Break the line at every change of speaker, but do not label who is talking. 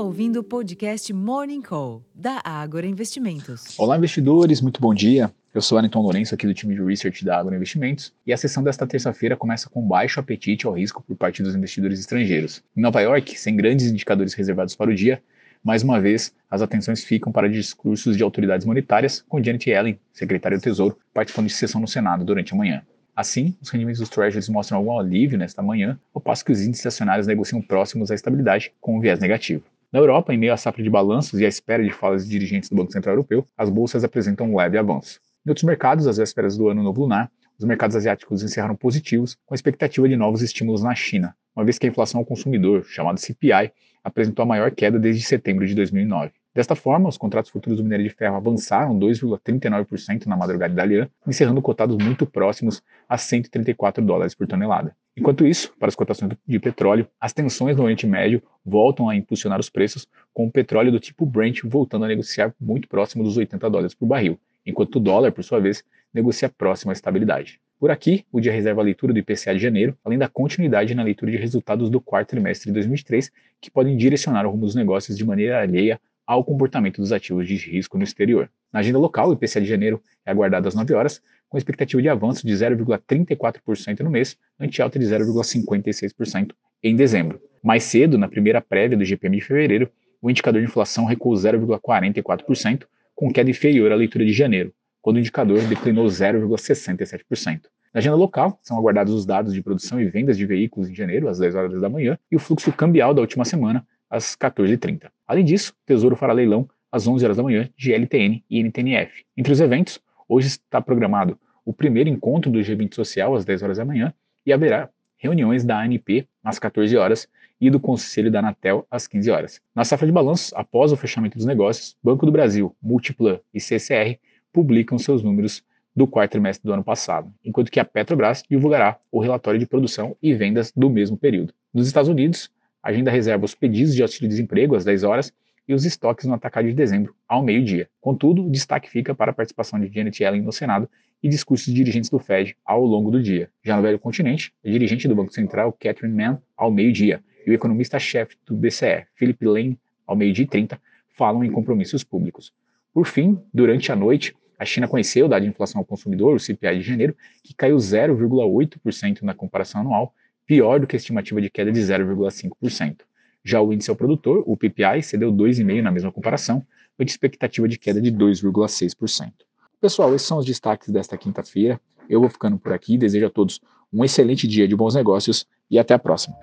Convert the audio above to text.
ouvindo o podcast Morning Call, da Ágora Investimentos.
Olá, investidores, muito bom dia. Eu sou Alenton Lourenço, aqui do time de Research da Ágora Investimentos, e a sessão desta terça-feira começa com baixo apetite ao risco por parte dos investidores estrangeiros. Em Nova York, sem grandes indicadores reservados para o dia, mais uma vez, as atenções ficam para discursos de autoridades monetárias, com Janet Yellen, secretária do Tesouro, participando de sessão no Senado durante a manhã. Assim, os rendimentos dos Treasuries mostram algum alívio nesta manhã, ao passo que os índices acionários negociam próximos à estabilidade, com um viés negativo. Na Europa, em meio à safra de balanços e à espera de falas de dirigentes do Banco Central Europeu, as bolsas apresentam um leve avanço. Em outros mercados, às vésperas do ano novo lunar, os mercados asiáticos encerraram positivos, com a expectativa de novos estímulos na China, uma vez que a inflação ao consumidor, chamada CPI, apresentou a maior queda desde setembro de 2009. Desta forma, os contratos futuros do minério de ferro avançaram 2,39% na madrugada italiana, encerrando cotados muito próximos a 134 dólares por tonelada. Enquanto isso, para as cotações de petróleo, as tensões no Oriente Médio voltam a impulsionar os preços, com o petróleo do tipo Brent voltando a negociar muito próximo dos 80 dólares por barril, enquanto o dólar, por sua vez, negocia próximo à estabilidade. Por aqui, o dia reserva a leitura do IPCA de janeiro, além da continuidade na leitura de resultados do quarto trimestre de 2023, que podem direcionar o rumo dos negócios de maneira alheia ao comportamento dos ativos de risco no exterior. Na agenda local, o IPCA de janeiro é aguardado às 9 horas, com expectativa de avanço de 0,34% no mês, ante alta de 0,56% em dezembro. Mais cedo, na primeira prévia do GPM de fevereiro, o indicador de inflação recuou 0,44%, com queda inferior à leitura de janeiro, quando o indicador declinou 0,67%. Na agenda local, são aguardados os dados de produção e vendas de veículos em janeiro, às 10 horas da manhã, e o fluxo cambial da última semana, às 14h30. Além disso, o Tesouro fará leilão às 11 horas da manhã de LTN e NTNF. Entre os eventos, hoje está programado o primeiro encontro do G20 Social às 10 horas da manhã e haverá reuniões da ANP às 14 horas e do Conselho da Anatel às 15 horas. Na safra de balanços, após o fechamento dos negócios, Banco do Brasil, Multiplan e CCR publicam seus números do quarto trimestre do ano passado, enquanto que a Petrobras divulgará o relatório de produção e vendas do mesmo período. Nos Estados Unidos, a agenda reserva os pedidos de auxílio-desemprego às 10 horas e os estoques no atacado de dezembro, ao meio-dia. Contudo, o destaque fica para a participação de Janet Yellen no Senado e discursos de dirigentes do Fed ao longo do dia. Já no velho continente, a dirigente do Banco Central, Catherine Mann, ao meio-dia, e o economista-chefe do BCE, Philip Lane, ao meio-dia e 30, falam em compromissos públicos. Por fim, durante a noite, a China conheceu o dado de inflação ao consumidor, o CPI de janeiro, que caiu 0,8% na comparação anual, pior do que a estimativa de queda de 0,5%. Já o índice ao produtor, o PPI, cedeu 2,5% na mesma comparação, com expectativa de queda de 2,6%. Pessoal, esses são os destaques desta quinta-feira. Eu vou ficando por aqui, desejo a todos um excelente dia de bons negócios e até a próxima.